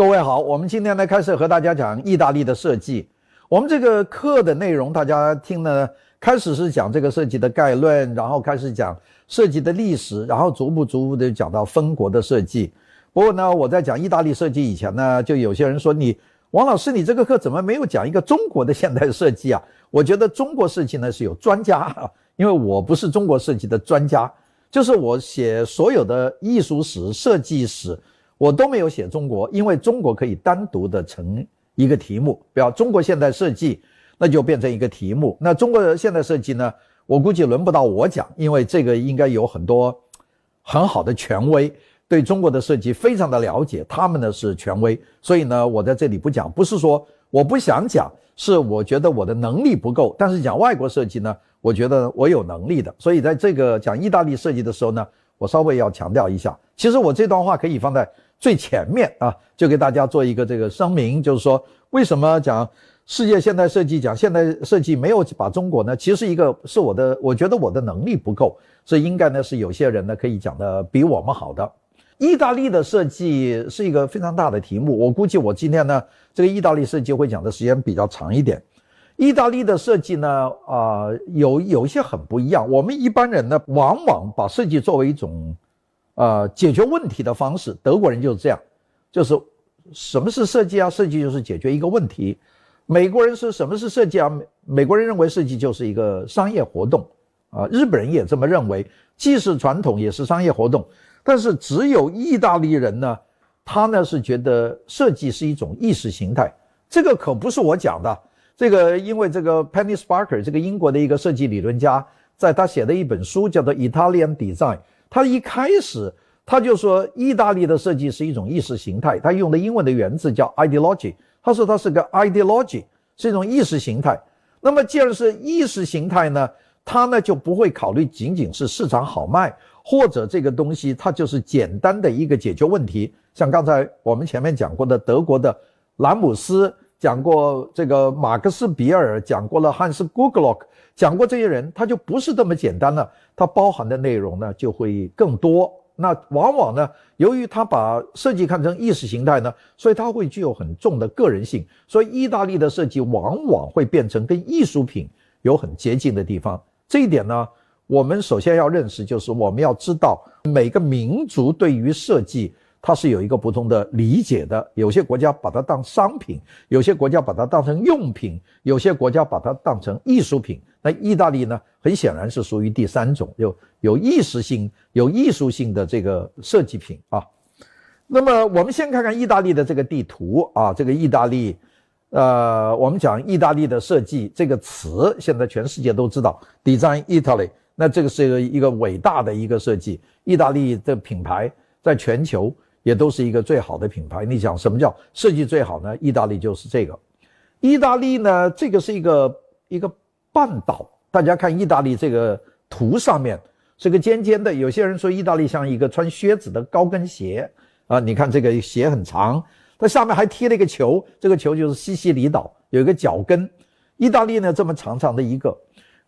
各位好，我们今天呢开始和大家讲意大利的设计。我们这个课的内容，大家听呢，开始是讲这个设计的概论，然后开始讲设计的历史，然后逐步逐步的讲到分国的设计。不过呢，我在讲意大利设计以前呢，就有些人说你王老师，你这个课怎么没有讲一个中国的现代设计啊？我觉得中国设计呢是有专家，因为我不是中国设计的专家，就是我写所有的艺术史、设计史。我都没有写中国，因为中国可以单独的成一个题目，比方中国现代设计，那就变成一个题目。那中国现代设计呢？我估计轮不到我讲，因为这个应该有很多很好的权威对中国的设计非常的了解，他们呢是权威，所以呢我在这里不讲，不是说我不想讲，是我觉得我的能力不够。但是讲外国设计呢，我觉得我有能力的，所以在这个讲意大利设计的时候呢，我稍微要强调一下，其实我这段话可以放在。最前面啊，就给大家做一个这个声明，就是说为什么讲世界现代设计，讲现代设计没有把中国呢？其实一个是我的，我觉得我的能力不够，所以应该呢是有些人呢可以讲的比我们好的。意大利的设计是一个非常大的题目，我估计我今天呢这个意大利设计会讲的时间比较长一点。意大利的设计呢啊有有一些很不一样，我们一般人呢往往把设计作为一种。呃，解决问题的方式，德国人就是这样，就是什么是设计啊？设计就是解决一个问题。美国人是什么是设计啊？美国人认为设计就是一个商业活动啊。日本人也这么认为，既是传统也是商业活动。但是只有意大利人呢，他呢是觉得设计是一种意识形态。这个可不是我讲的，这个因为这个 Penny Sparker 这个英国的一个设计理论家，在他写的一本书叫做《Italian Design》。他一开始他就说，意大利的设计是一种意识形态。他用的英文的原字叫 ideology。他说它是个 ideology，是一种意识形态。那么既然是意识形态呢，他呢就不会考虑仅仅是市场好卖，或者这个东西它就是简单的一个解决问题。像刚才我们前面讲过的德国的兰姆斯，讲过这个马克思比尔，讲过了汉斯古格洛克。讲过这些人，他就不是这么简单了，它包含的内容呢就会更多。那往往呢，由于它把设计看成意识形态呢，所以它会具有很重的个人性。所以意大利的设计往往会变成跟艺术品有很接近的地方。这一点呢，我们首先要认识，就是我们要知道每个民族对于设计。它是有一个不同的理解的，有些国家把它当商品，有些国家把它当成用品，有些国家把它当成艺术品。那意大利呢，很显然是属于第三种，有有意识性、有艺术性的这个设计品啊。那么我们先看看意大利的这个地图啊，这个意大利，呃，我们讲意大利的设计这个词，现在全世界都知道，Design Italy。那这个是一个一个伟大的一个设计，意大利的品牌在全球。也都是一个最好的品牌。你想什么叫设计最好呢？意大利就是这个。意大利呢，这个是一个一个半岛。大家看意大利这个图上面是个尖尖的。有些人说意大利像一个穿靴子的高跟鞋啊。你看这个鞋很长，它下面还贴了一个球，这个球就是西西里岛有一个脚跟。意大利呢这么长长的一个，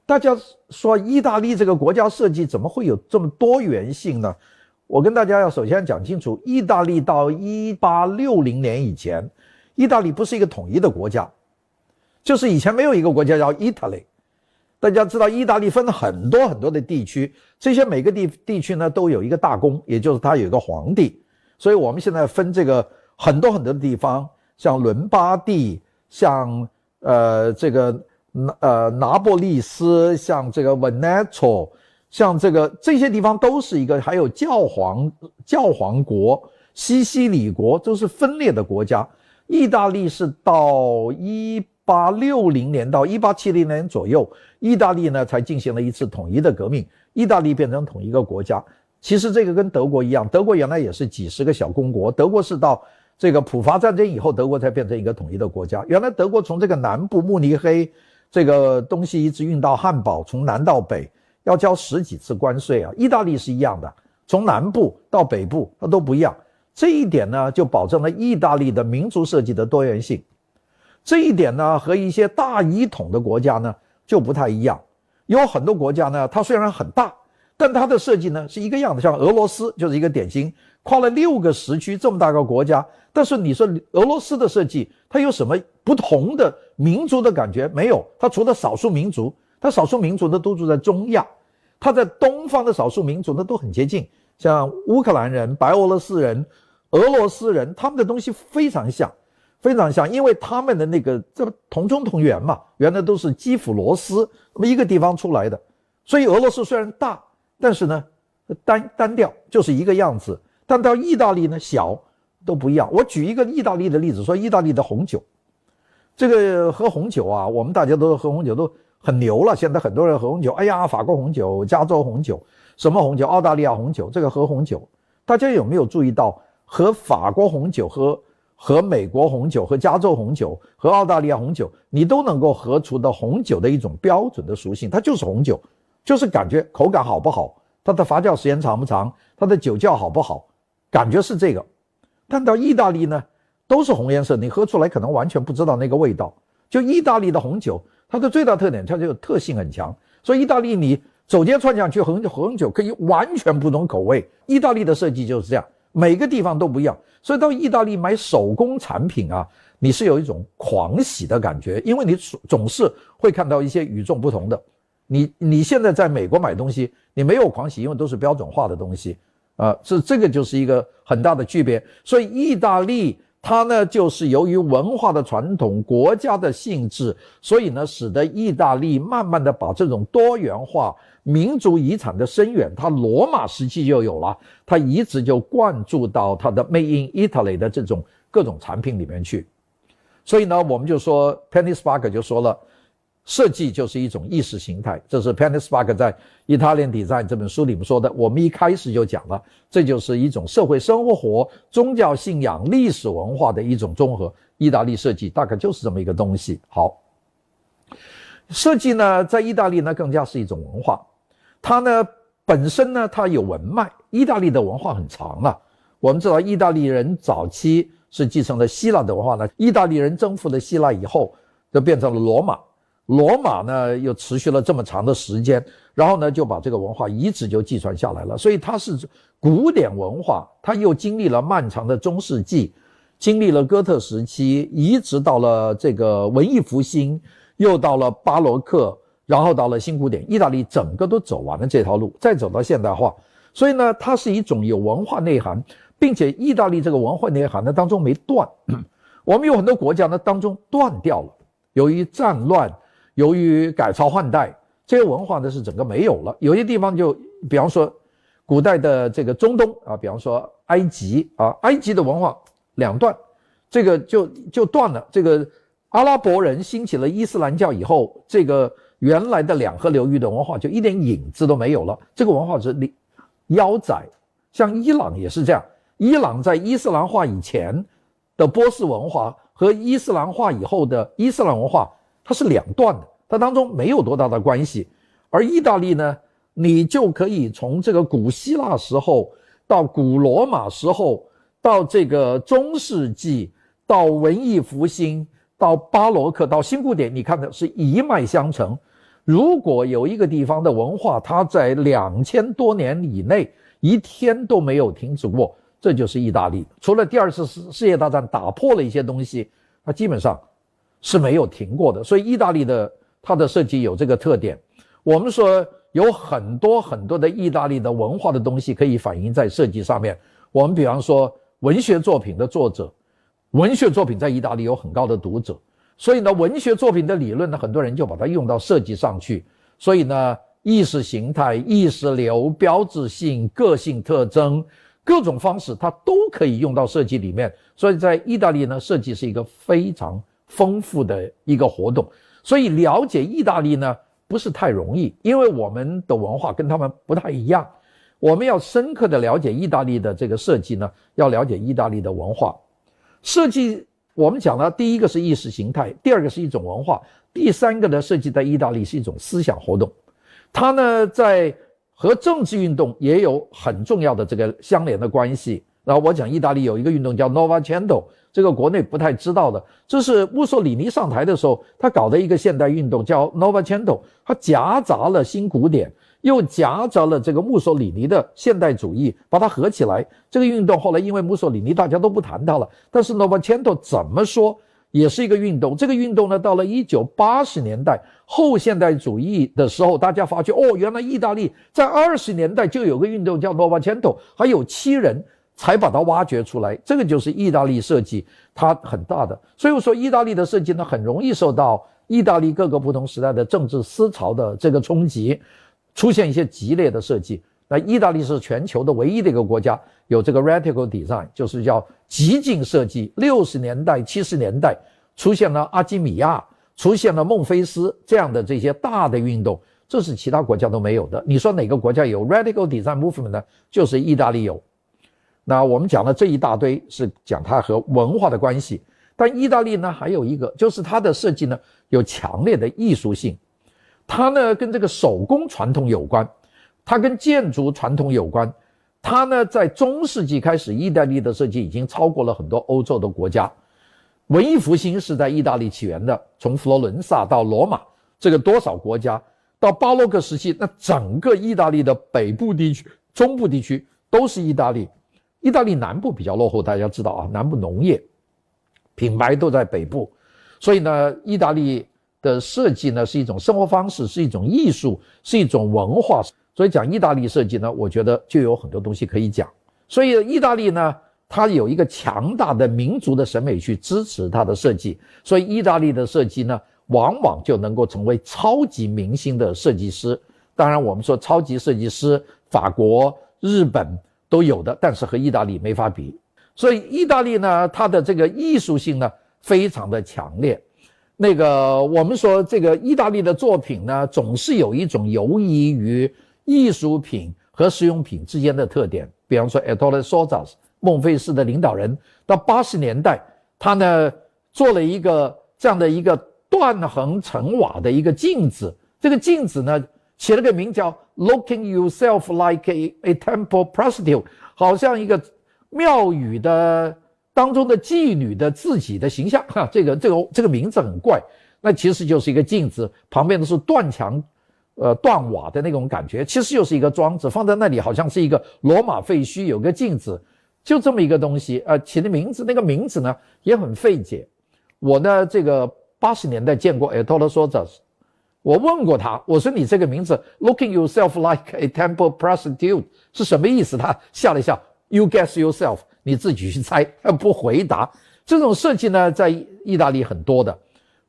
大家说意大利这个国家设计怎么会有这么多元性呢？我跟大家要首先讲清楚，意大利到一八六零年以前，意大利不是一个统一的国家，就是以前没有一个国家叫 Italy。大家知道，意大利分了很多很多的地区，这些每个地地区呢都有一个大公，也就是它有一个皇帝。所以我们现在分这个很多很多的地方，像伦巴第，像呃这个拿呃拿波利斯，像这个 Veneto。像这个这些地方都是一个，还有教皇教皇国、西西里国都是分裂的国家。意大利是到一八六零年到一八七零年左右，意大利呢才进行了一次统一的革命，意大利变成统一个国家。其实这个跟德国一样，德国原来也是几十个小公国，德国是到这个普法战争以后，德国才变成一个统一的国家。原来德国从这个南部慕尼黑这个东西一直运到汉堡，从南到北。要交十几次关税啊！意大利是一样的，从南部到北部它都不一样。这一点呢，就保证了意大利的民族设计的多元性。这一点呢，和一些大一统的国家呢就不太一样。有很多国家呢，它虽然很大，但它的设计呢是一个样的，像俄罗斯就是一个典型，跨了六个时区这么大个国家。但是你说俄罗斯的设计，它有什么不同的民族的感觉没有？它除了少数民族，他少数民族呢都住在中亚，它在东方的少数民族呢都很接近，像乌克兰人、白俄罗斯人、俄罗斯人，他们的东西非常像，非常像，因为他们的那个这同宗同源嘛，原来都是基辅罗斯那么一个地方出来的，所以俄罗斯虽然大，但是呢单单调就是一个样子，但到意大利呢小。都不一样。我举一个意大利的例子，说意大利的红酒，这个喝红酒啊，我们大家都喝红酒都很牛了。现在很多人喝红酒，哎呀，法国红酒、加州红酒，什么红酒？澳大利亚红酒。这个喝红酒，大家有没有注意到，和法国红酒、和和美国红酒、和加州红酒、和澳大利亚红酒，你都能够喝出的红酒的一种标准的属性，它就是红酒，就是感觉口感好不好，它的发酵时间长不长，它的酒窖好不好，感觉是这个。但到意大利呢，都是红颜色，你喝出来可能完全不知道那个味道。就意大利的红酒，它的最大特点，它就特性很强。所以意大利你走街串巷去喝红酒，可以完全不同口味。意大利的设计就是这样，每个地方都不一样。所以到意大利买手工产品啊，你是有一种狂喜的感觉，因为你总总是会看到一些与众不同的。你你现在在美国买东西，你没有狂喜，因为都是标准化的东西。啊，是这个就是一个很大的区别，所以意大利它呢，就是由于文化的传统、国家的性质，所以呢，使得意大利慢慢的把这种多元化、民族遗产的深远，它罗马时期就有了，它一直就灌注到它的 Made in Italy 的这种各种产品里面去，所以呢，我们就说 Penny Spark 就说了。设计就是一种意识形态，这是 Penny Spark 在《Italian Design》这本书里面说的。我们一开始就讲了，这就是一种社会生活、宗教信仰、历史文化的一种综合。意大利设计大概就是这么一个东西。好，设计呢，在意大利呢更加是一种文化，它呢本身呢它有文脉。意大利的文化很长了，我们知道意大利人早期是继承了希腊的文化呢，意大利人征服了希腊以后，就变成了罗马。罗马呢，又持续了这么长的时间，然后呢，就把这个文化一直就继传下来了。所以它是古典文化，它又经历了漫长的中世纪，经历了哥特时期，一直到了这个文艺复兴，又到了巴洛克，然后到了新古典。意大利整个都走完了这条路，再走到现代化。所以呢，它是一种有文化内涵，并且意大利这个文化内涵呢当中没断。我们有很多国家呢当中断掉了，由于战乱。由于改朝换代，这些文化呢是整个没有了。有些地方就，比方说，古代的这个中东啊，比方说埃及啊，埃及的文化两断，这个就就断了。这个阿拉伯人兴起了伊斯兰教以后，这个原来的两河流域的文化就一点影子都没有了。这个文化是腰窄。像伊朗也是这样，伊朗在伊斯兰化以前的波斯文化和伊斯兰化以后的伊斯兰文化。它是两段的，它当中没有多大的关系。而意大利呢，你就可以从这个古希腊时候到古罗马时候，到这个中世纪，到文艺复兴，到巴洛克，到新古典，你看的是一脉相承。如果有一个地方的文化，它在两千多年以内一天都没有停止过，这就是意大利。除了第二次世世界大战打破了一些东西，它基本上。是没有停过的，所以意大利的它的设计有这个特点。我们说有很多很多的意大利的文化的东西可以反映在设计上面。我们比方说文学作品的作者，文学作品在意大利有很高的读者，所以呢，文学作品的理论呢，很多人就把它用到设计上去。所以呢，意识形态、意识流、标志性、个性特征，各种方式它都可以用到设计里面。所以在意大利呢，设计是一个非常。丰富的一个活动，所以了解意大利呢不是太容易，因为我们的文化跟他们不太一样。我们要深刻的了解意大利的这个设计呢，要了解意大利的文化设计。我们讲了，第一个是意识形态，第二个是一种文化，第三个呢，设计在意大利是一种思想活动。它呢在和政治运动也有很重要的这个相连的关系。然后我讲意大利有一个运动叫 Novecento。这个国内不太知道的，这是墨索里尼上台的时候，他搞的一个现代运动叫 Novecento，他夹杂了新古典，又夹杂了这个墨索里尼的现代主义，把它合起来。这个运动后来因为墨索里尼，大家都不谈它了。但是 Novecento 怎么说也是一个运动。这个运动呢，到了一九八十年代后现代主义的时候，大家发觉哦，原来意大利在二十年代就有个运动叫 Novecento，还有七人才把它挖掘出来。这个就是意大利设计，它很大的。所以我说，意大利的设计呢，很容易受到意大利各个不同时代的政治思潮的这个冲击。出现一些激烈的设计，那意大利是全球的唯一的一个国家有这个 radical design，就是叫极进设计。六十年代、七十年代出现了阿基米亚，出现了孟菲斯这样的这些大的运动，这是其他国家都没有的。你说哪个国家有 radical design movement 呢？就是意大利有。那我们讲了这一大堆是讲它和文化的关系，但意大利呢还有一个，就是它的设计呢有强烈的艺术性。它呢跟这个手工传统有关，它跟建筑传统有关，它呢在中世纪开始，意大利的设计已经超过了很多欧洲的国家。文艺复兴是在意大利起源的，从佛罗伦萨到罗马，这个多少国家？到巴洛克时期，那整个意大利的北部地区、中部地区都是意大利。意大利南部比较落后，大家知道啊，南部农业品牌都在北部，所以呢，意大利。的设计呢是一种生活方式，是一种艺术，是一种文化。所以讲意大利设计呢，我觉得就有很多东西可以讲。所以意大利呢，它有一个强大的民族的审美去支持它的设计，所以意大利的设计呢，往往就能够成为超级明星的设计师。当然，我们说超级设计师，法国、日本都有的，但是和意大利没法比。所以意大利呢，它的这个艺术性呢，非常的强烈。那个，我们说这个意大利的作品呢，总是有一种游移于艺术品和实用品之间的特点。比方说，Ettore Sozzas，孟菲斯的领导人，到八十年代，他呢做了一个这样的一个断横成瓦的一个镜子。这个镜子呢，起了个名叫 “Looking Yourself Like a a Temple Prostitute”，好像一个庙宇的。当中的妓女的自己的形象，哈，这个这个这个名字很怪，那其实就是一个镜子，旁边的是断墙，呃，断瓦的那种感觉，其实就是一个装置，放在那里好像是一个罗马废墟，有个镜子，就这么一个东西，呃，起的名字，那个名字呢也很费解。我呢，这个八十年代见过 Ettore Sozzas，我问过他，我说你这个名字 “Looking yourself like a temple prostitute” 是什么意思？他笑了笑，“You guess yourself。”你自己去猜，不回答。这种设计呢，在意大利很多的。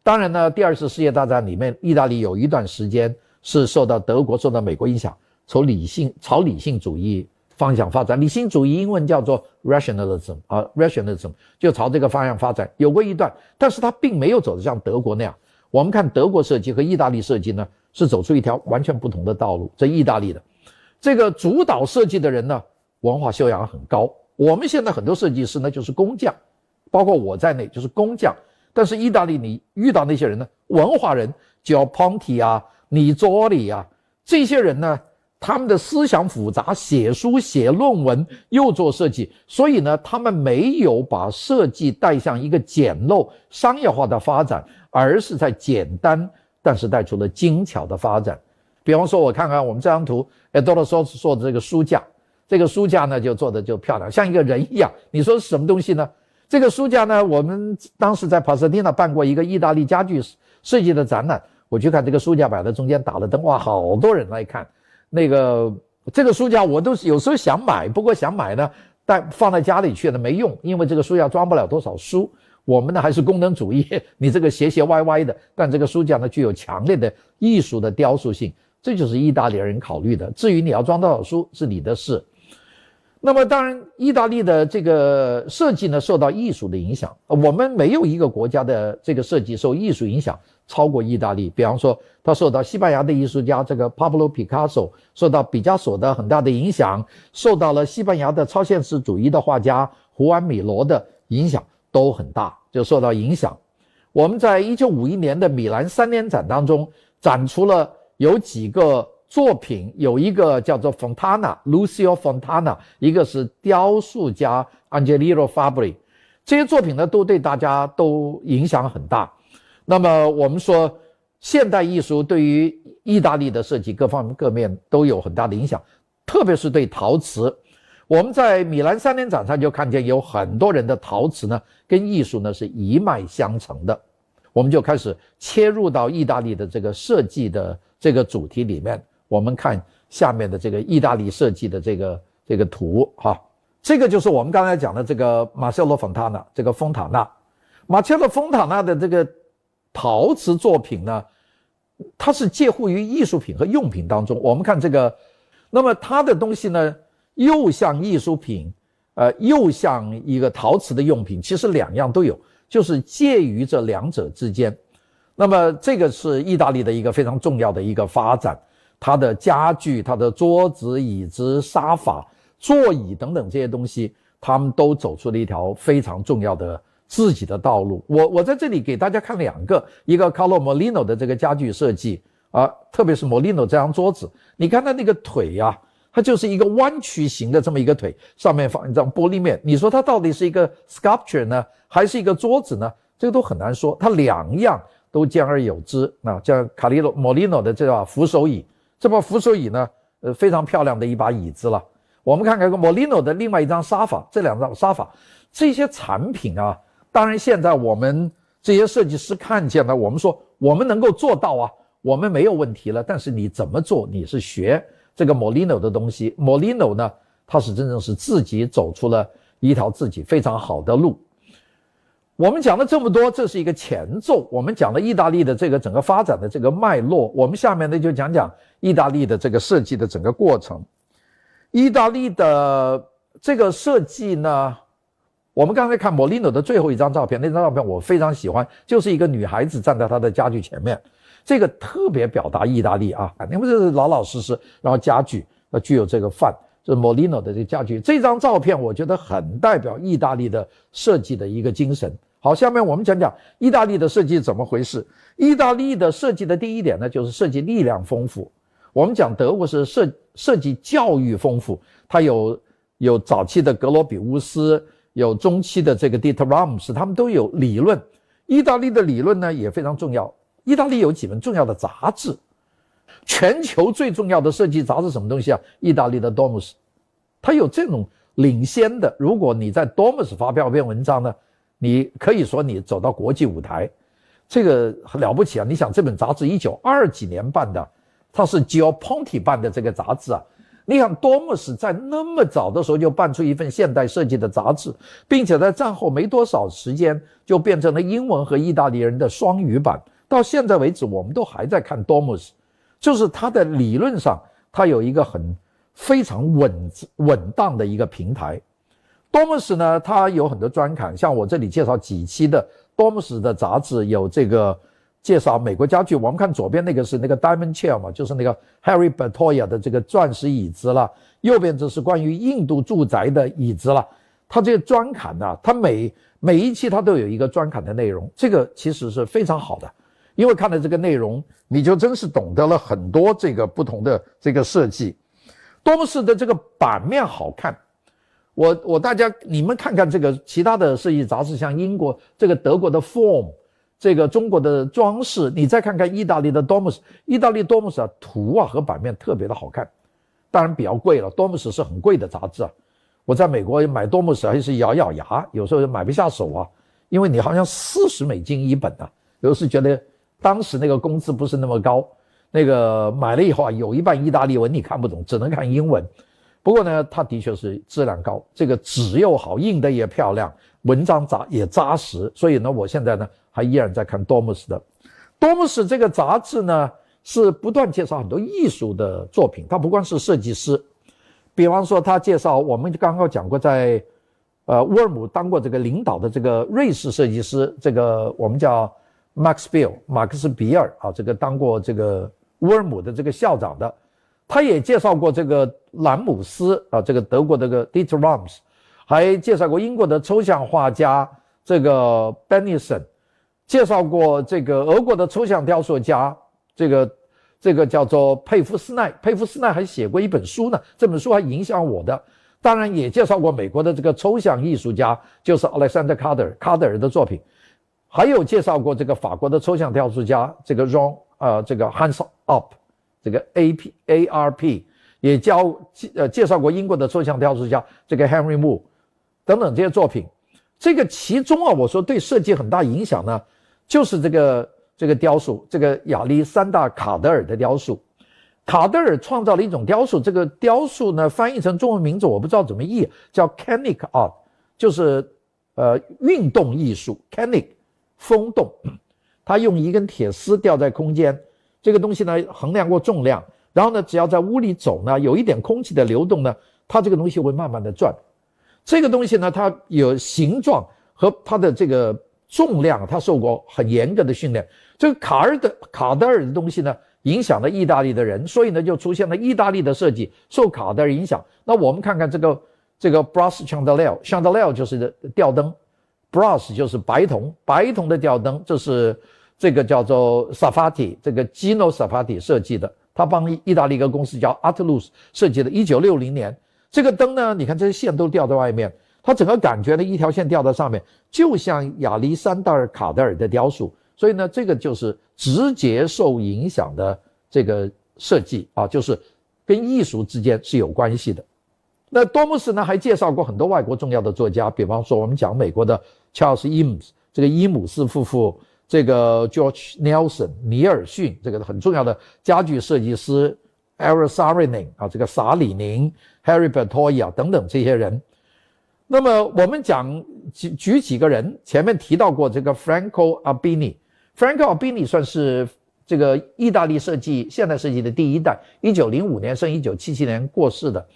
当然呢，第二次世界大战里面，意大利有一段时间是受到德国、受到美国影响，朝理性、朝理性主义方向发展。理性主义英文叫做 rationalism 啊，rationalism 就朝这个方向发展。有过一段，但是它并没有走得像德国那样。我们看德国设计和意大利设计呢，是走出一条完全不同的道路。在意大利的这个主导设计的人呢，文化修养很高。我们现在很多设计师呢，就是工匠，包括我在内就是工匠。但是意大利，你遇到那些人呢，文化人，叫 Ponti 啊，尼佐里啊，这些人呢，他们的思想复杂，写书写论文又做设计，所以呢，他们没有把设计带向一个简陋商业化的发展，而是在简单但是带出了精巧的发展。比方说，我看看我们这张图，Edoardo 说说的这个书架。这个书架呢，就做的就漂亮，像一个人一样。你说是什么东西呢？这个书架呢，我们当时在帕萨蒂纳办过一个意大利家具设计的展览，我去看这个书架摆在中间，打了灯，哇，好多人来看。那个这个书架我都是有时候想买，不过想买呢，但放在家里去了没用，因为这个书架装不了多少书。我们呢还是功能主义，你这个斜斜歪歪的，但这个书架呢具有强烈的艺术的雕塑性，这就是意大利人考虑的。至于你要装多少书是你的事。那么当然，意大利的这个设计呢，受到艺术的影响。我们没有一个国家的这个设计受艺术影响超过意大利。比方说，它受到西班牙的艺术家这个 Pablo Picasso，受到毕加索的很大的影响，受到了西班牙的超现实主义的画家胡安米罗的影响都很大，就受到影响。我们在一九五一年的米兰三年展当中展出了有几个。作品有一个叫做 Fontana，Lucio Fontana，一个是雕塑家 Angelino Fabri，这些作品呢都对大家都影响很大。那么我们说现代艺术对于意大利的设计各方各面都有很大的影响，特别是对陶瓷。我们在米兰三年展上就看见有很多人的陶瓷呢，跟艺术呢是一脉相承的。我们就开始切入到意大利的这个设计的这个主题里面。我们看下面的这个意大利设计的这个这个图哈，这个就是我们刚才讲的这个马塞洛·冯塔纳，这个丰塔纳，马切洛·丰塔纳的这个陶瓷作品呢，它是介乎于艺术品和用品当中。我们看这个，那么它的东西呢，又像艺术品，呃，又像一个陶瓷的用品，其实两样都有。就是介于这两者之间，那么这个是意大利的一个非常重要的一个发展，它的家具、它的桌子、椅子、沙发、座椅等等这些东西，他们都走出了一条非常重要的自己的道路。我我在这里给大家看两个，一个 Carlo Molino 的这个家具设计啊，特别是 Molino 这张桌子，你看它那个腿呀。它就是一个弯曲型的这么一个腿，上面放一张玻璃面。你说它到底是一个 sculpture 呢，还是一个桌子呢？这个都很难说。它两样都兼而有之。那像卡利罗莫利诺的这把扶手椅，这把扶手椅呢，呃，非常漂亮的一把椅子了。我们看看个莫利诺的另外一张沙发，这两张沙发，这些产品啊，当然现在我们这些设计师看见了，我们说我们能够做到啊，我们没有问题了。但是你怎么做？你是学？这个 Molino 的东西，Molino 呢，他是真正是自己走出了一条自己非常好的路。我们讲了这么多，这是一个前奏。我们讲了意大利的这个整个发展的这个脉络，我们下面呢就讲讲意大利的这个设计的整个过程。意大利的这个设计呢，我们刚才看 Molino 的最后一张照片，那张照片我非常喜欢，就是一个女孩子站在她的家具前面。这个特别表达意大利啊，你们这是老老实实，然后家具呃具有这个范，就是 Molino 的这个家具。这张照片我觉得很代表意大利的设计的一个精神。好，下面我们讲讲意大利的设计怎么回事。意大利的设计的第一点呢，就是设计力量丰富。我们讲德国是设设计教育丰富，它有有早期的格罗比乌斯，有中期的这个 Dieter Rams，他们都有理论。意大利的理论呢也非常重要。意大利有几本重要的杂志，全球最重要的设计杂志什么东西啊？意大利的 Domus，它有这种领先的。如果你在 Domus 发表一篇文章呢，你可以说你走到国际舞台，这个很了不起啊！你想这本杂志一九二几年办的，它是 Gio Ponti 办的这个杂志啊。你想 Domus 在那么早的时候就办出一份现代设计的杂志，并且在战后没多少时间就变成了英文和意大利人的双语版。到现在为止，我们都还在看 Domus，就是它的理论上，它有一个很非常稳稳当的一个平台。Domus 呢，它有很多专刊，像我这里介绍几期的 Domus 的杂志，有这个介绍美国家具。我们看左边那个是那个 Diamond Chair 嘛，就是那个 Harry Bertoia 的这个钻石椅子了。右边这是关于印度住宅的椅子了。它这个专刊呢，它每每一期它都有一个专刊的内容，这个其实是非常好的。因为看了这个内容，你就真是懂得了很多这个不同的这个设计。多姆斯的这个版面好看，我我大家你们看看这个其他的设计杂志，像英国这个德国的 Form，这个中国的装饰，你再看看意大利的 Domus，意大利 Domus 啊图啊和版面特别的好看，当然比较贵了，Domus 是很贵的杂志啊。我在美国买 Domus 还是咬咬牙，有时候买不下手啊，因为你好像四十美金一本啊，有时觉得。当时那个工资不是那么高，那个买了以后啊，有一半意大利文你看不懂，只能看英文。不过呢，它的确是质量高，这个纸又好，印的也漂亮，文章扎也扎实。所以呢，我现在呢还依然在看多姆斯的。多姆斯这个杂志呢是不断介绍很多艺术的作品，它不光是设计师，比方说他介绍我们刚刚讲过，在呃沃尔姆当过这个领导的这个瑞士设计师，这个我们叫。Max Bill，马克思比尔啊，这个当过这个沃尔姆的这个校长的，他也介绍过这个兰姆斯啊，这个德国这个 Dieter Rams，还介绍过英国的抽象画家这个 Benison，介绍过这个俄国的抽象雕塑家这个这个叫做佩夫斯奈，佩夫斯奈还写过一本书呢，这本书还影响我的，当然也介绍过美国的这个抽象艺术家，就是 Alexander Carter，Carter 的作品。还有介绍过这个法国的抽象雕塑家这个 Ron 呃这个 Hands Up，这个 A P A R P 也教呃介绍过英国的抽象雕塑家这个 Henry Moore 等等这些作品。这个其中啊，我说对设计很大影响呢，就是这个这个雕塑，这个亚历山大卡德尔的雕塑。卡德尔创造了一种雕塑，这个雕塑呢翻译成中文名字我不知道怎么译，叫 Canic Art，就是呃运动艺术，Canic 风洞。他用一根铁丝吊在空间，这个东西呢衡量过重量，然后呢只要在屋里走呢，有一点空气的流动呢，它这个东西会慢慢的转。这个东西呢，它有形状和它的这个重量，它受过很严格的训练。这个卡尔的卡德尔的东西呢，影响了意大利的人，所以呢，就出现了意大利的设计受卡德尔影响。那我们看看这个这个 brass chandelier，chandelier 就是吊灯，brass 就是白铜，白铜的吊灯，这是这个叫做 Safati，这个 Gino Safati 设计的，他帮意大利一个公司叫 Artus 设计的，一九六零年。这个灯呢？你看这些线都吊在外面，它整个感觉呢，一条线吊在上面，就像亚历山大尔卡德尔的雕塑。所以呢，这个就是直接受影响的这个设计啊，就是跟艺术之间是有关系的。那多姆斯呢，还介绍过很多外国重要的作家，比方说我们讲美国的 Charles Eames，这个伊姆斯夫妇，这个 George Nelson 尼尔逊，这个很重要的家具设计师。e r i s a r i n i 啊，这个萨里宁、Harry Bertoia 等等这些人。那么我们讲举举几个人，前面提到过这个 Franco Albini。Franco Albini 算是这个意大利设计现代设计的第一代，一九零五年生，一九七七年过世的。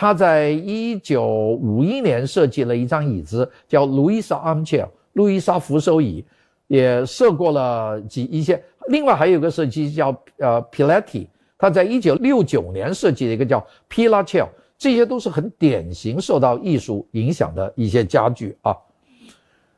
他在一九五一年设计了一张椅子，叫 Luisa Armchair，路易莎扶手椅，也设过了几一些。另外还有个设计叫呃 Piletti。他在一九六九年设计了一个叫 p i l a c h e l 这些都是很典型受到艺术影响的一些家具啊。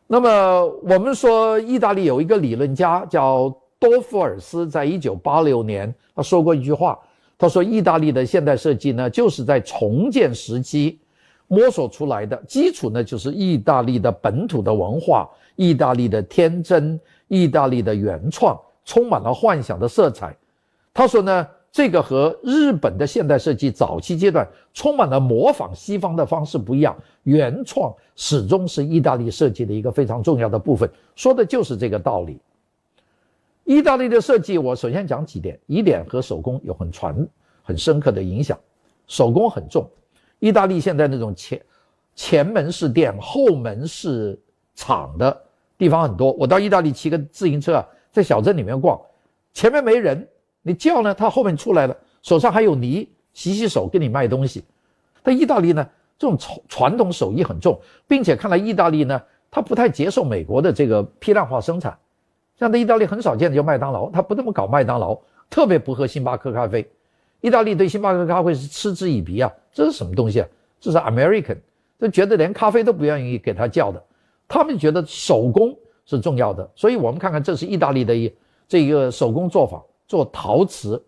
那么我们说，意大利有一个理论家叫多夫尔斯，在一九八六年他说过一句话，他说：“意大利的现代设计呢，就是在重建时期摸索出来的，基础呢就是意大利的本土的文化，意大利的天真，意大利的原创，充满了幻想的色彩。”他说呢。这个和日本的现代设计早期阶段充满了模仿西方的方式不一样，原创始终是意大利设计的一个非常重要的部分，说的就是这个道理。意大利的设计，我首先讲几点，一点和手工有很传、很深刻的影响，手工很重。意大利现在那种前前门是店、后门是厂的地方很多。我到意大利骑个自行车啊，在小镇里面逛，前面没人。你叫呢，他后面出来了，手上还有泥，洗洗手给你卖东西。但意大利呢，这种传传统手艺很重，并且看来意大利呢，他不太接受美国的这个批量化生产。像在意大利很少见的就麦当劳，他不那么搞麦当劳，特别不喝星巴克咖啡。意大利对星巴克咖啡是嗤之以鼻啊，这是什么东西啊？这是 American，就觉得连咖啡都不愿意给他叫的。他们觉得手工是重要的，所以我们看看这是意大利的一这个手工作坊。做陶瓷，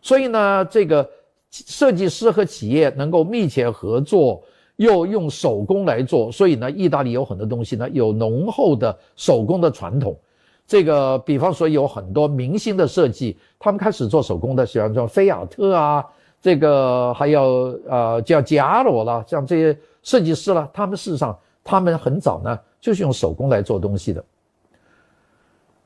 所以呢，这个设计师和企业能够密切合作，又用手工来做，所以呢，意大利有很多东西呢有浓厚的手工的传统。这个，比方说有很多明星的设计，他们开始做手工的，比方说菲亚特啊，这个还有呃叫吉阿罗了，像这些设计师了，他们事实上他们很早呢就是用手工来做东西的。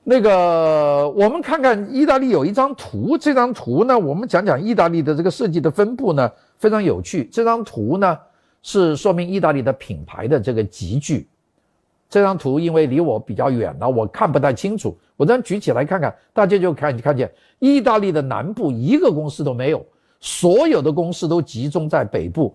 那个，我们看看意大利有一张图，这张图呢，我们讲讲意大利的这个设计的分布呢，非常有趣。这张图呢，是说明意大利的品牌的这个集聚。这张图因为离我比较远了，我看不太清楚。我这样举起来看看，大家就看看见意大利的南部一个公司都没有，所有的公司都集中在北部。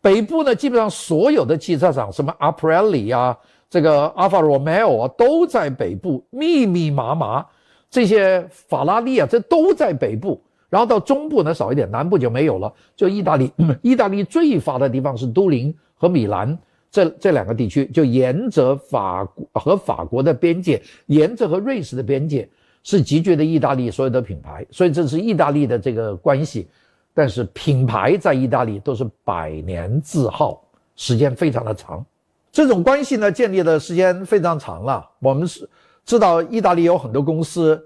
北部呢，基本上所有的汽车厂，什么 Aprili 呀。这个阿法罗梅欧啊，都在北部，密密麻麻。这些法拉利啊，这都在北部。然后到中部呢少一点，南部就没有了。就意大利，意大利最发达的地方是都灵和米兰这这两个地区，就沿着法国和法国的边界，沿着和瑞士的边界，是集聚的意大利所有的品牌。所以这是意大利的这个关系。但是品牌在意大利都是百年字号，时间非常的长。这种关系呢，建立的时间非常长了。我们是知道，意大利有很多公司，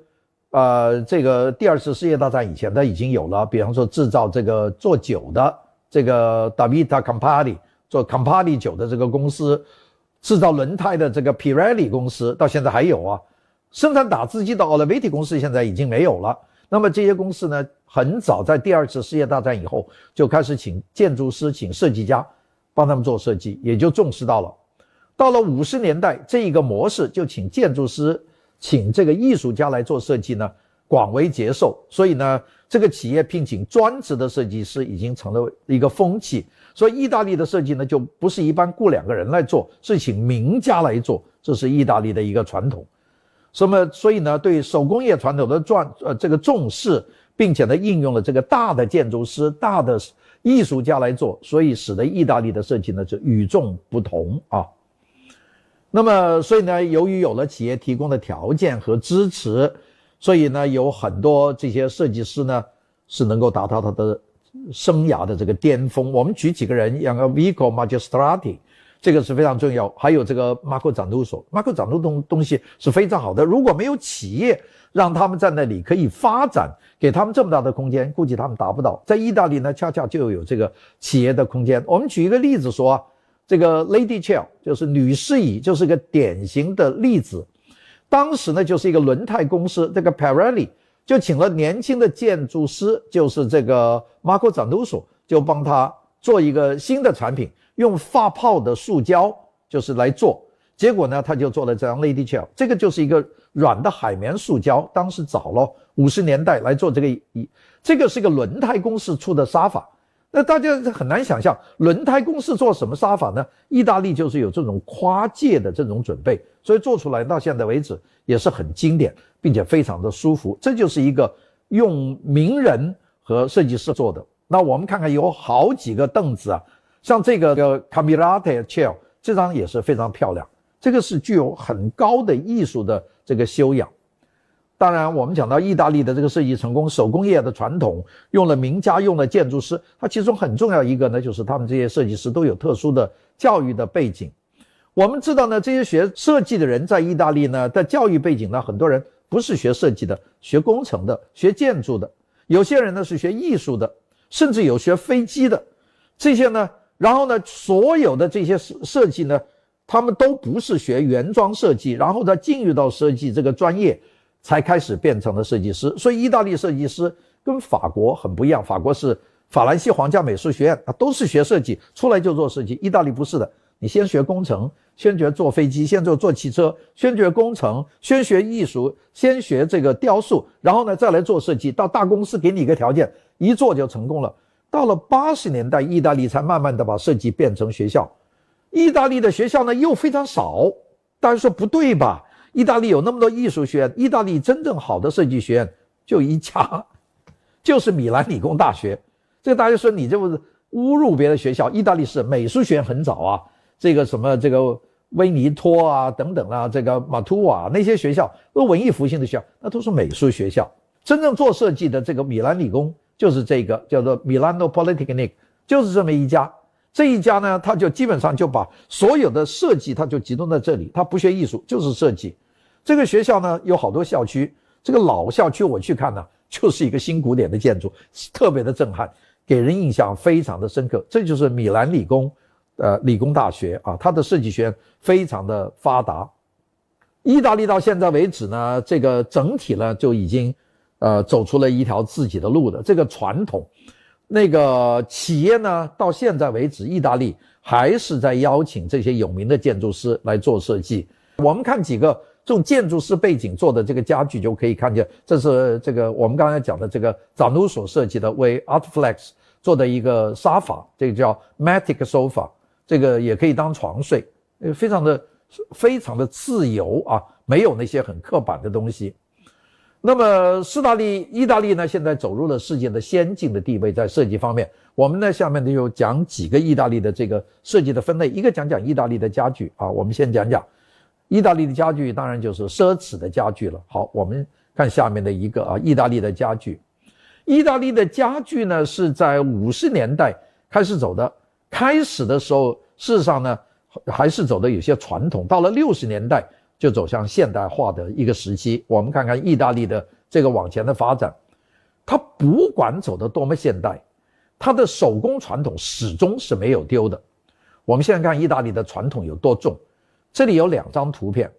呃，这个第二次世界大战以前，它已经有了，比方说制造这个做酒的这个 Davita Campari 做 Campari 酒的这个公司，制造轮胎的这个 Pirelli 公司，到现在还有啊。生产打字机的 Oliveti 公司现在已经没有了。那么这些公司呢，很早在第二次世界大战以后就开始请建筑师、请设计家帮他们做设计，也就重视到了。到了五十年代，这一个模式就请建筑师、请这个艺术家来做设计呢，广为接受。所以呢，这个企业聘请专职的设计师已经成了一个风气。所以意大利的设计呢，就不是一般雇两个人来做，是请名家来做，这是意大利的一个传统。那么，所以呢，对手工业传统的重呃这个重视，并且呢，应用了这个大的建筑师、大的艺术家来做，所以使得意大利的设计呢就与众不同啊。那么，所以呢，由于有了企业提供的条件和支持，所以呢，有很多这些设计师呢是能够达到他的生涯的这个巅峰。我们举几个人，像个 Vico Magistrati。这个是非常重要，还有这个马可展度所，马可展度东东西是非常好的。如果没有企业让他们在那里可以发展，给他们这么大的空间，估计他们达不到。在意大利呢，恰恰就有这个企业的空间。我们举一个例子说，这个 Lady Chair 就是女士椅，就是个典型的例子。当时呢，就是一个轮胎公司，这个 Pirelli 就请了年轻的建筑师，就是这个马可展度所，就帮他做一个新的产品。用发泡的塑胶就是来做，结果呢，他就做了这样 Lady Chair，这个就是一个软的海绵塑胶。当时早了五十年代来做这个一，这个是一个轮胎公司出的沙发。那大家很难想象，轮胎公司做什么沙发呢？意大利就是有这种跨界的这种准备，所以做出来到现在为止也是很经典，并且非常的舒服。这就是一个用名人和设计师做的。那我们看看有好几个凳子啊。像这个叫 Camerata Chair，这张也是非常漂亮。这个是具有很高的艺术的这个修养。当然，我们讲到意大利的这个设计成功，手工业的传统，用了名家，用了建筑师。它其中很重要一个呢，就是他们这些设计师都有特殊的教育的背景。我们知道呢，这些学设计的人在意大利呢在教育背景呢，很多人不是学设计的，学工程的，学建筑的。有些人呢是学艺术的，甚至有学飞机的。这些呢。然后呢，所有的这些设设计呢，他们都不是学原装设计，然后再进入到设计这个专业，才开始变成了设计师。所以意大利设计师跟法国很不一样，法国是法兰西皇家美术学院，啊，都是学设计出来就做设计。意大利不是的，你先学工程，先学坐飞机，先做做汽车，先学工程，先学艺术，先学这个雕塑，然后呢再来做设计。到大公司给你一个条件，一做就成功了。到了八十年代，意大利才慢慢的把设计变成学校。意大利的学校呢又非常少，大家说不对吧？意大利有那么多艺术学院，意大利真正好的设计学院就一家，就是米兰理工大学。这个大家说你这不是侮辱别的学校？意大利是美术学院很早啊，这个什么这个威尼托啊等等啊，这个马图瓦那些学校都文艺复兴的学校，那都是美术学校。真正做设计的这个米兰理工。就是这个叫做 Milano Polytechnic，就是这么一家。这一家呢，他就基本上就把所有的设计，他就集中在这里。他不学艺术，就是设计。这个学校呢，有好多校区。这个老校区我去看呢，就是一个新古典的建筑，特别的震撼，给人印象非常的深刻。这就是米兰理工，呃，理工大学啊，它的设计学院非常的发达。意大利到现在为止呢，这个整体呢就已经。呃，走出了一条自己的路的这个传统，那个企业呢，到现在为止，意大利还是在邀请这些有名的建筑师来做设计。我们看几个这种建筑师背景做的这个家具，就可以看见，这是这个我们刚才讲的这个扎努所设计的为 Artflex 做的一个沙发，这个叫 Matic Sofa，这个也可以当床睡，呃，非常的非常的自由啊，没有那些很刻板的东西。那么，斯大利、意大利呢，现在走入了世界的先进的地位，在设计方面，我们呢下面呢就讲几个意大利的这个设计的分类，一个讲讲意大利的家具啊，我们先讲讲意大利的家具，当然就是奢侈的家具了。好，我们看下面的一个啊，意大利的家具，意大利的家具呢是在五十年代开始走的，开始的时候事实上呢还是走的有些传统，到了六十年代。就走向现代化的一个时期。我们看看意大利的这个往前的发展，它不管走得多么现代，它的手工传统始终是没有丢的。我们现在看意大利的传统有多重，这里有两张图片，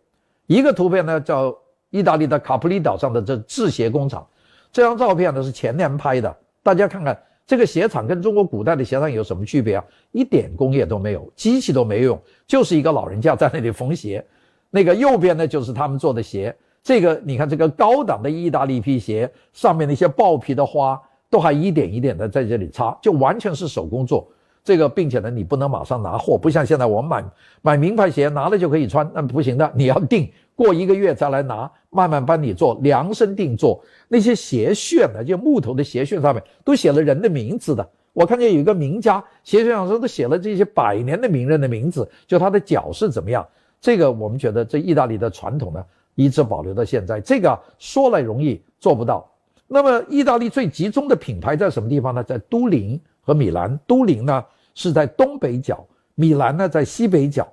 一个图片呢叫意大利的卡普里岛上的这制鞋工厂，这张照片呢是前年拍的，大家看看这个鞋厂跟中国古代的鞋厂有什么区别啊？一点工业都没有，机器都没用，就是一个老人家在那里缝鞋。那个右边呢就是他们做的鞋，这个你看这个高档的意大利皮鞋上面那些豹皮的花都还一点一点的在这里插，就完全是手工做。这个，并且呢，你不能马上拿货，不像现在我们买买名牌鞋，拿了就可以穿，那不行的，你要定，过一个月再来拿，慢慢帮你做，量身定做。那些鞋楦呢，就木头的鞋楦上面都写了人的名字的。我看见有一个名家鞋楦上都写了这些百年的名人的名字，就他的脚是怎么样。这个我们觉得这意大利的传统呢，一直保留到现在。这个说来容易，做不到。那么意大利最集中的品牌在什么地方呢？在都灵和米兰。都灵呢？是在东北角，米兰呢在西北角，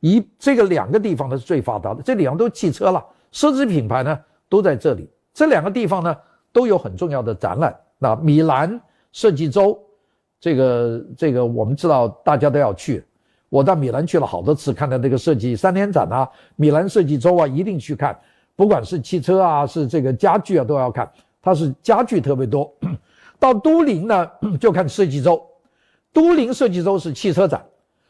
一这个两个地方呢是最发达的，这两个都汽车了，奢侈品牌呢都在这里。这两个地方呢都有很重要的展览。那米兰设计周，这个这个我们知道大家都要去。我到米兰去了好多次，看到这个设计三天展啊，米兰设计周啊，一定去看。不管是汽车啊，是这个家具啊，都要看。它是家具特别多。到都灵呢，就看设计周。都灵设计周是汽车展，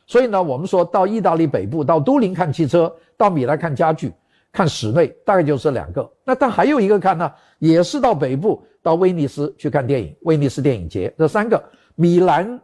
所以呢，我们说到意大利北部，到都灵看汽车，到米兰看家具，看室内，大概就是两个。那但还有一个看呢，也是到北部，到威尼斯去看电影，威尼斯电影节。这三个，米兰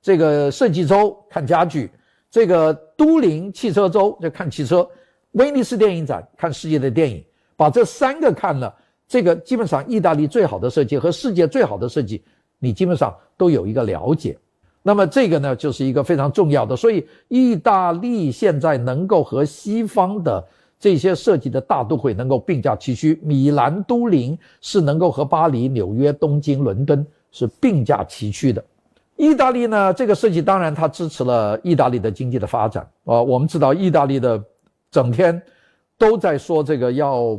这个设计周看家具，这个都灵汽车周就看汽车，威尼斯电影展看世界的电影。把这三个看了，这个基本上意大利最好的设计和世界最好的设计，你基本上都有一个了解。那么这个呢，就是一个非常重要的。所以，意大利现在能够和西方的这些设计的大都会能够并驾齐驱，米兰、都灵是能够和巴黎、纽约、东京、伦敦是并驾齐驱的。意大利呢，这个设计当然它支持了意大利的经济的发展啊。我们知道，意大利的整天都在说这个要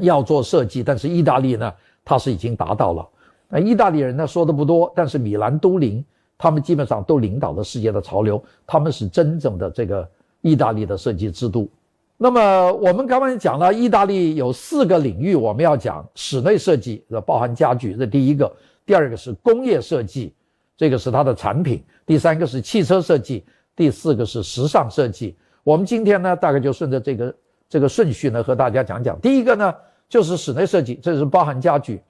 要做设计，但是意大利呢，它是已经达到了。那意大利人呢说的不多，但是米兰、都灵。他们基本上都领导了世界的潮流，他们是真正的这个意大利的设计之都。那么我们刚刚讲了，意大利有四个领域，我们要讲室内设计，包含家具，这第一个；第二个是工业设计，这个是它的产品；第三个是汽车设计；第四个是时尚设计。我们今天呢，大概就顺着这个这个顺序呢，和大家讲讲。第一个呢，就是室内设计，这是包含家具。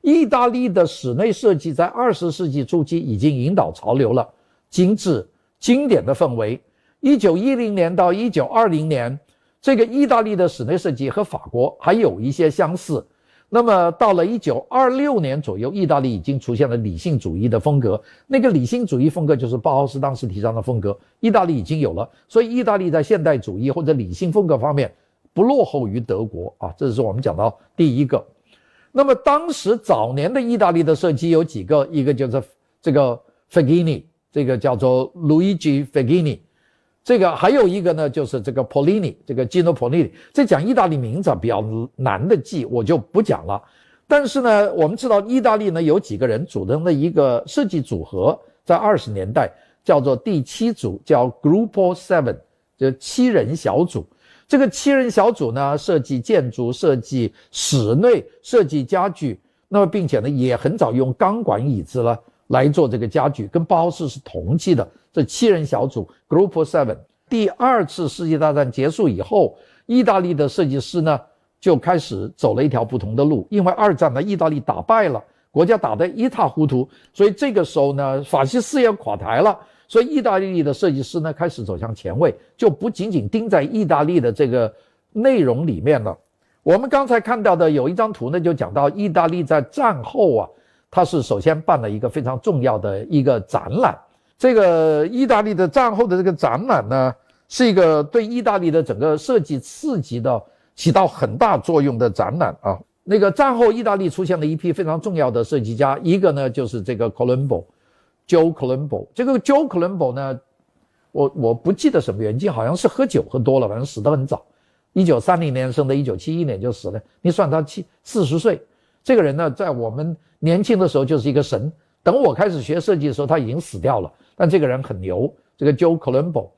意大利的室内设计在二十世纪初期已经引导潮流了，精致、经典的氛围。一九一零年到一九二零年，这个意大利的室内设计和法国还有一些相似。那么到了一九二六年左右，意大利已经出现了理性主义的风格。那个理性主义风格就是包豪斯当时提倡的风格，意大利已经有了。所以意大利在现代主义或者理性风格方面不落后于德国啊，这是我们讲到第一个。那么当时早年的意大利的设计有几个，一个就是这个 Fagini，这个叫做 Luigi Fagini，这个还有一个呢就是这个 Polini，这个 Gino Polini。这讲意大利名字比较难的记，我就不讲了。但是呢，我们知道意大利呢有几个人组成的一个设计组合，在二十年代叫做第七组，叫 Group Seven，就七人小组。这个七人小组呢，设计建筑、设计室内、设计家具，那么并且呢，也很早用钢管椅子了来做这个家具，跟包豪斯是同期的。这七人小组 Group Seven。第二次世界大战结束以后，意大利的设计师呢就开始走了一条不同的路，因为二战呢，意大利打败了，国家打得一塌糊涂，所以这个时候呢，法西斯也垮台了。所以，意大利的设计师呢开始走向前卫，就不仅仅盯在意大利的这个内容里面了。我们刚才看到的有一张图呢，就讲到意大利在战后啊，它是首先办了一个非常重要的一个展览。这个意大利的战后的这个展览呢，是一个对意大利的整个设计刺激的起到很大作用的展览啊。那个战后意大利出现了一批非常重要的设计家，一个呢就是这个 Colombo。Joe Colombo，这个 Joe Colombo 呢，我我不记得什么原因，好像是喝酒喝多了，反正死得很早，一九三零年生的，一九七一年就死了。你算他七四十岁，这个人呢，在我们年轻的时候就是一个神。等我开始学设计的时候，他已经死掉了。但这个人很牛，这个 Joe Colombo，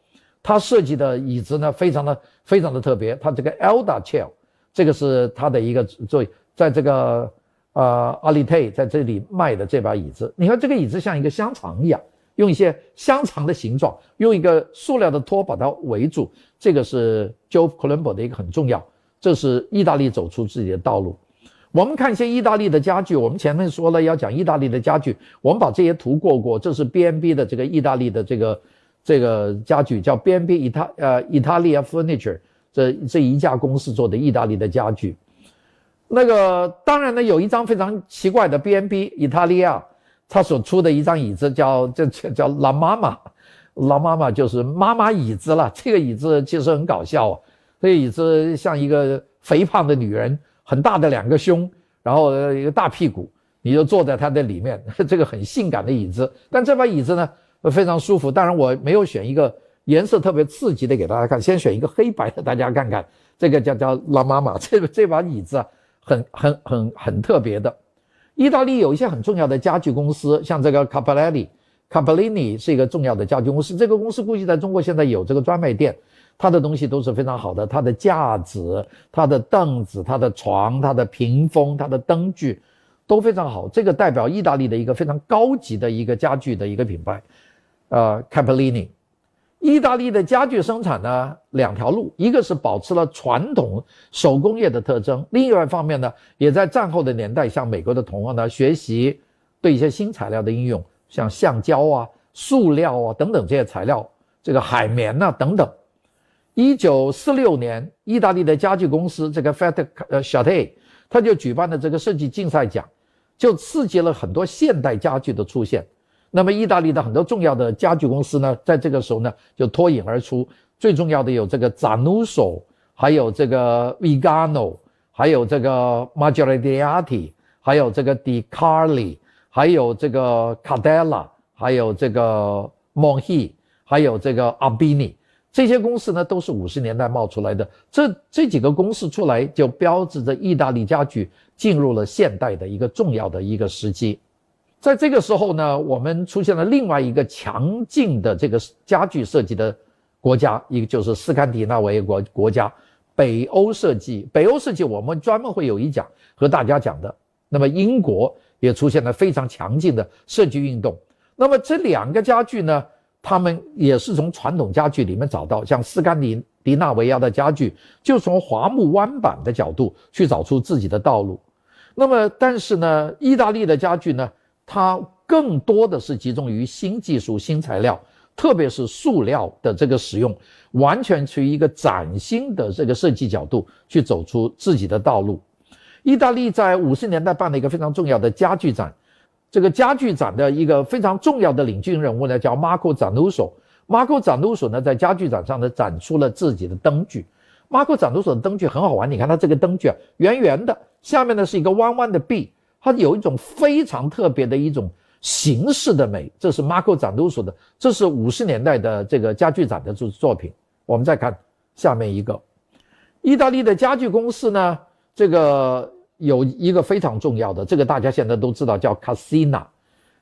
他设计的椅子呢，非常的非常的特别。他这个 Elda Chair，这个是他的一个座，在这个呃阿里泰在这里卖的这把椅子。你看这个椅子像一个香肠一样，用一些香肠的形状，用一个塑料的托把它围住。这个是 Joe Colombo 的一个很重要。这是意大利走出自己的道路。我们看一些意大利的家具，我们前面说了要讲意大利的家具，我们把这些图过过。这是 B&B 的这个意大利的这个这个家具，叫 B&B Ita 呃 Italia Furniture，这这一家公司做的意大利的家具。那个当然呢，有一张非常奇怪的 B&B Italia，他所出的一张椅子叫这叫叫 La Mama，La Mama 就是妈妈椅子了。这个椅子其实很搞笑啊，这个椅子像一个肥胖的女人。很大的两个胸，然后一个大屁股，你就坐在它的里面，这个很性感的椅子。但这把椅子呢，非常舒服。当然，我没有选一个颜色特别刺激的给大家看，先选一个黑白的，大家看看。这个叫叫拉妈妈，这这把椅子啊，很很很很特别的。意大利有一些很重要的家具公司，像这个 Cappellini，Cappellini 是一个重要的家具公司。这个公司估计在中国现在有这个专卖店。它的东西都是非常好的，它的架子、它的凳子、它的床、它的屏风、它的灯具都非常好。这个代表意大利的一个非常高级的一个家具的一个品牌，呃，Cappellini。意大利的家具生产呢，两条路，一个是保持了传统手工业的特征，另外一方面呢，也在战后的年代向美国的同行呢学习对一些新材料的应用，像橡胶啊、塑料啊等等这些材料，这个海绵呐等等。一九四六年，意大利的家具公司这个 Fat 呃 c h a t e 他就举办了这个设计竞赛奖，就刺激了很多现代家具的出现。那么，意大利的很多重要的家具公司呢，在这个时候呢，就脱颖而出。最重要的有这个 Zanuso，还有这个 Vigano，还有这个 Magliati，还有这个 Di Carli，还有这个 Cadella，还有这个 Monhi，还有这个 Albini。这些公司呢，都是五十年代冒出来的。这这几个公司出来，就标志着意大利家具进入了现代的一个重要的一个时期。在这个时候呢，我们出现了另外一个强劲的这个家具设计的国家，一个就是斯堪的纳维国国家，北欧设计。北欧设计我们专门会有一讲和大家讲的。那么英国也出现了非常强劲的设计运动。那么这两个家具呢？他们也是从传统家具里面找到，像斯堪的迪纳维亚的家具，就从华木弯板的角度去找出自己的道路。那么，但是呢，意大利的家具呢，它更多的是集中于新技术、新材料，特别是塑料的这个使用，完全处于一个崭新的这个设计角度去走出自己的道路。意大利在五十年代办了一个非常重要的家具展。这个家具展的一个非常重要的领军人物呢，叫 Marco Zanussi。Marco Zanussi 呢，在家具展上呢，展出了自己的灯具。Marco Zanussi 的灯具很好玩，你看它这个灯具啊，圆圆的，下面呢是一个弯弯的臂，它有一种非常特别的一种形式的美。这是 Marco 展都说的，这是五十年代的这个家具展的作作品。我们再看下面一个，意大利的家具公司呢，这个。有一个非常重要的，这个大家现在都知道，叫卡西纳。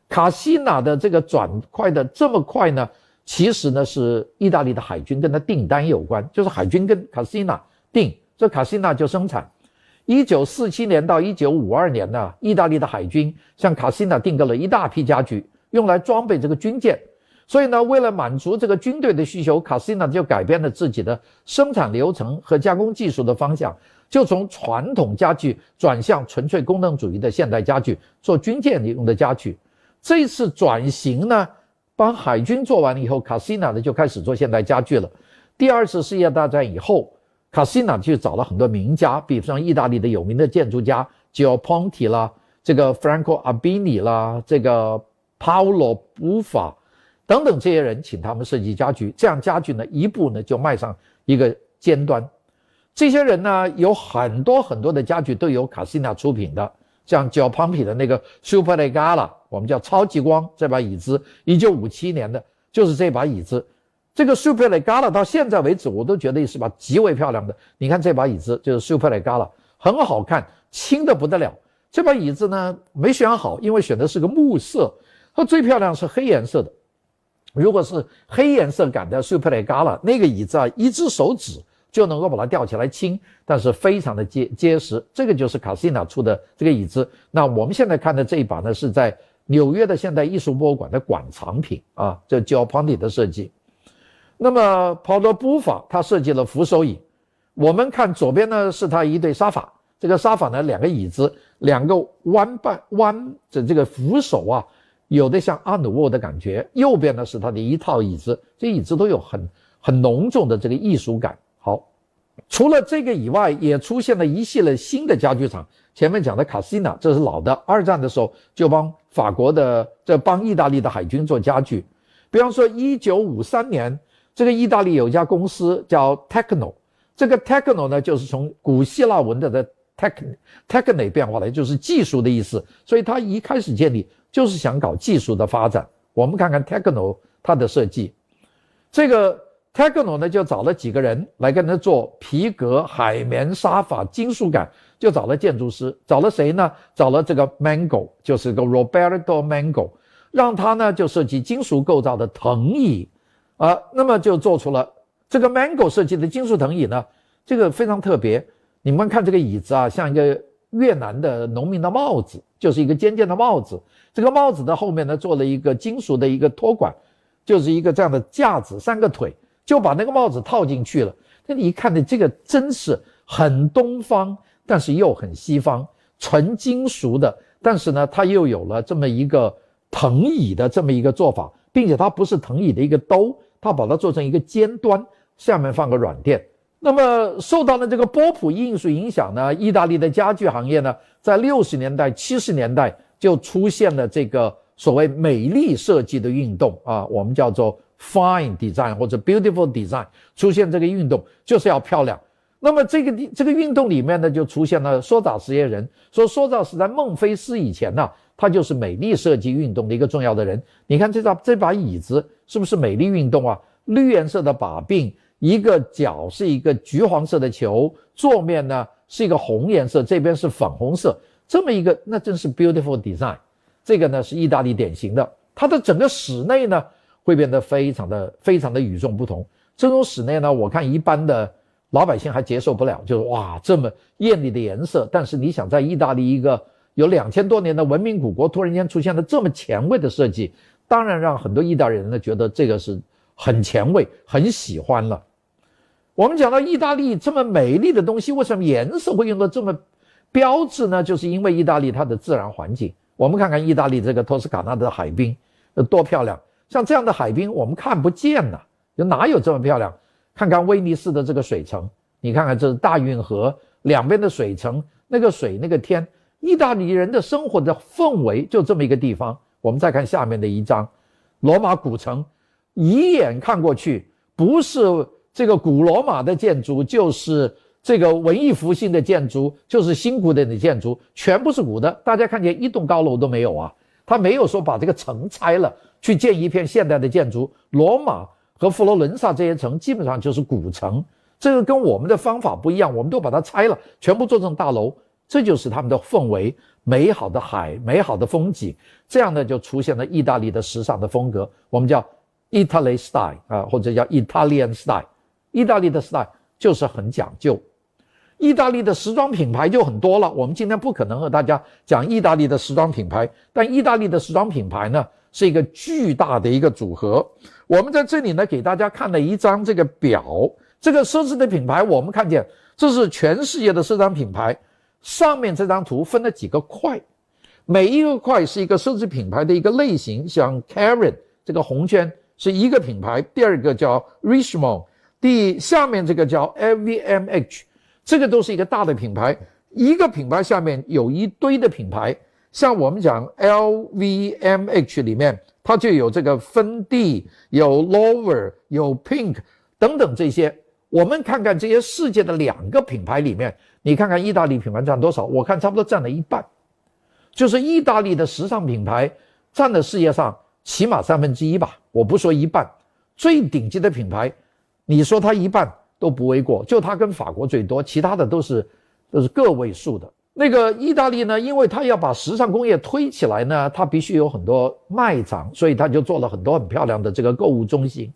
卡西纳的这个转快的这么快呢？其实呢是意大利的海军跟他订单有关，就是海军跟卡西纳订，这卡西纳就生产。一九四七年到一九五二年呢，意大利的海军向卡西纳订购了一大批家具，用来装备这个军舰。所以呢，为了满足这个军队的需求，卡西纳就改变了自己的生产流程和加工技术的方向。就从传统家具转向纯粹功能主义的现代家具，做军舰用的家具。这次转型呢，帮海军做完了以后，卡西纳呢就开始做现代家具了。第二次世界大战以后，卡西纳就找了很多名家，比如像意大利的有名的建筑家 Gio Ponti 啦，这个 Franco Abini 啦，这个 Paolo Buffa 等等这些人，请他们设计家具，这样家具呢一步呢就迈上一个尖端。这些人呢，有很多很多的家具都由卡西纳出品的，像 Jo Ponti 的那个 Super Legala，我们叫超级光这把椅子，一九五七年的，就是这把椅子。这个 Super Legala 到现在为止，我都觉得是把极为漂亮的。你看这把椅子就是 Super Legala，很好看，轻的不得了。这把椅子呢没选好，因为选的是个木色，它最漂亮是黑颜色的。如果是黑颜色感的 Super Legala 那个椅子啊，一只手指就能够把它吊起来轻，但是非常的结结实。这个就是卡西娜出的这个椅子。那我们现在看的这一把呢，是在纽约的现代艺术博物馆的馆藏品啊，这 Jo Ponti 的设计。那么 Paul Buffa 他设计了扶手椅。我们看左边呢，是他一对沙发。这个沙发呢，两个椅子，两个弯半弯的这个扶手啊，有的像阿努沃的感觉。右边呢是它的一套椅子，这椅子都有很很浓重的这个艺术感。好，除了这个以外，也出现了一系列新的家具厂。前面讲的卡西娜，这是老的，二战的时候就帮法国的这帮意大利的海军做家具。比方说，一九五三年，这个意大利有一家公司叫 Techno，这个 Techno 呢，就是从古希腊文的的。techn，techn 变化来就是技术的意思，所以它一开始建立就是想搞技术的发展。我们看看 techno 它的设计，这个 techno 呢就找了几个人来跟他做皮革、海绵、沙发、金属感，就找了建筑师，找了谁呢？找了这个 Mango，就是个 Roberto Mango，让他呢就设计金属构造的藤椅，啊，那么就做出了这个 Mango 设计的金属藤椅呢，这个非常特别。你们看这个椅子啊，像一个越南的农民的帽子，就是一个尖尖的帽子。这个帽子的后面呢，做了一个金属的一个托管，就是一个这样的架子，三个腿就把那个帽子套进去了。那你一看呢，这个真是很东方，但是又很西方，纯金属的，但是呢，它又有了这么一个藤椅的这么一个做法，并且它不是藤椅的一个兜，它把它做成一个尖端，下面放个软垫。那么受到了这个波普艺术影响呢，意大利的家具行业呢，在六十年代、七十年代就出现了这个所谓美丽设计的运动啊，我们叫做 fine design 或者 beautiful design，出现这个运动就是要漂亮。那么这个这个运动里面呢，就出现了梭扎实业人，说梭扎是在孟菲斯以前呢，他就是美丽设计运动的一个重要的人。你看这张这把椅子是不是美丽运动啊？绿颜色的把柄。一个角是一个橘黄色的球，座面呢是一个红颜色，这边是粉红色，这么一个那真是 beautiful design。这个呢是意大利典型的，它的整个室内呢会变得非常的非常的与众不同。这种室内呢，我看一般的老百姓还接受不了，就是哇这么艳丽的颜色。但是你想在意大利一个有两千多年的文明古国，突然间出现了这么前卫的设计，当然让很多意大利人呢觉得这个是很前卫，很喜欢了。我们讲到意大利这么美丽的东西，为什么颜色会用的这么标志呢？就是因为意大利它的自然环境。我们看看意大利这个托斯卡纳的海滨，有多漂亮！像这样的海滨，我们看不见呐，有哪有这么漂亮？看看威尼斯的这个水城，你看看这是大运河两边的水城，那个水那个天，意大利人的生活的氛围就这么一个地方。我们再看下面的一张，罗马古城，一眼看过去不是。这个古罗马的建筑就是这个文艺复兴的建筑，就是新古典的建筑，全部是古的。大家看见一栋高楼都没有啊？他没有说把这个城拆了去建一片现代的建筑。罗马和佛罗伦萨这些城基本上就是古城，这个跟我们的方法不一样，我们都把它拆了，全部做成大楼。这就是他们的氛围，美好的海，美好的风景，这样呢就出现了意大利的时尚的风格，我们叫 Italy style 啊，或者叫 Italian style。意大利的 style 就是很讲究，意大利的时装品牌就很多了。我们今天不可能和大家讲意大利的时装品牌，但意大利的时装品牌呢是一个巨大的一个组合。我们在这里呢给大家看了一张这个表，这个奢侈的品牌，我们看见这是全世界的奢侈品牌。上面这张图分了几个块，每一个块是一个奢侈品牌的一个类型，像 Karen 这个红圈是一个品牌，第二个叫 Richemont。第下面这个叫 LVMH，这个都是一个大的品牌，一个品牌下面有一堆的品牌，像我们讲 LVMH 里面，它就有这个芬迪、有 Loewe、有 Pink 等等这些。我们看看这些世界的两个品牌里面，你看看意大利品牌占多少？我看差不多占了一半，就是意大利的时尚品牌占了世界上起码三分之一吧，我不说一半，最顶级的品牌。你说它一半都不为过，就它跟法国最多，其他的都是都是个位数的。那个意大利呢，因为它要把时尚工业推起来呢，它必须有很多卖场，所以它就做了很多很漂亮的这个购物中心。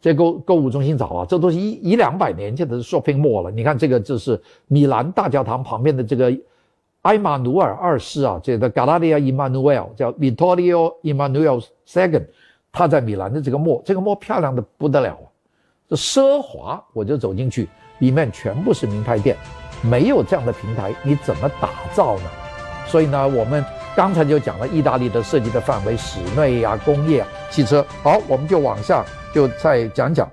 这购购物中心早啊，这都是一一两百年前的 shopping mall 了。你看这个，就是米兰大教堂旁边的这个埃马努尔二世啊，这个 Galadia Emanuel 叫 Vittorio Emanuel II，他在米兰的这个 mall，这个 mall 漂亮的不得了啊，这奢华，我就走进去，里面全部是名牌店。没有这样的平台，你怎么打造呢？所以呢，我们刚才就讲了意大利的设计的范围，室内啊、工业、啊、汽车。好，我们就往下就再讲讲。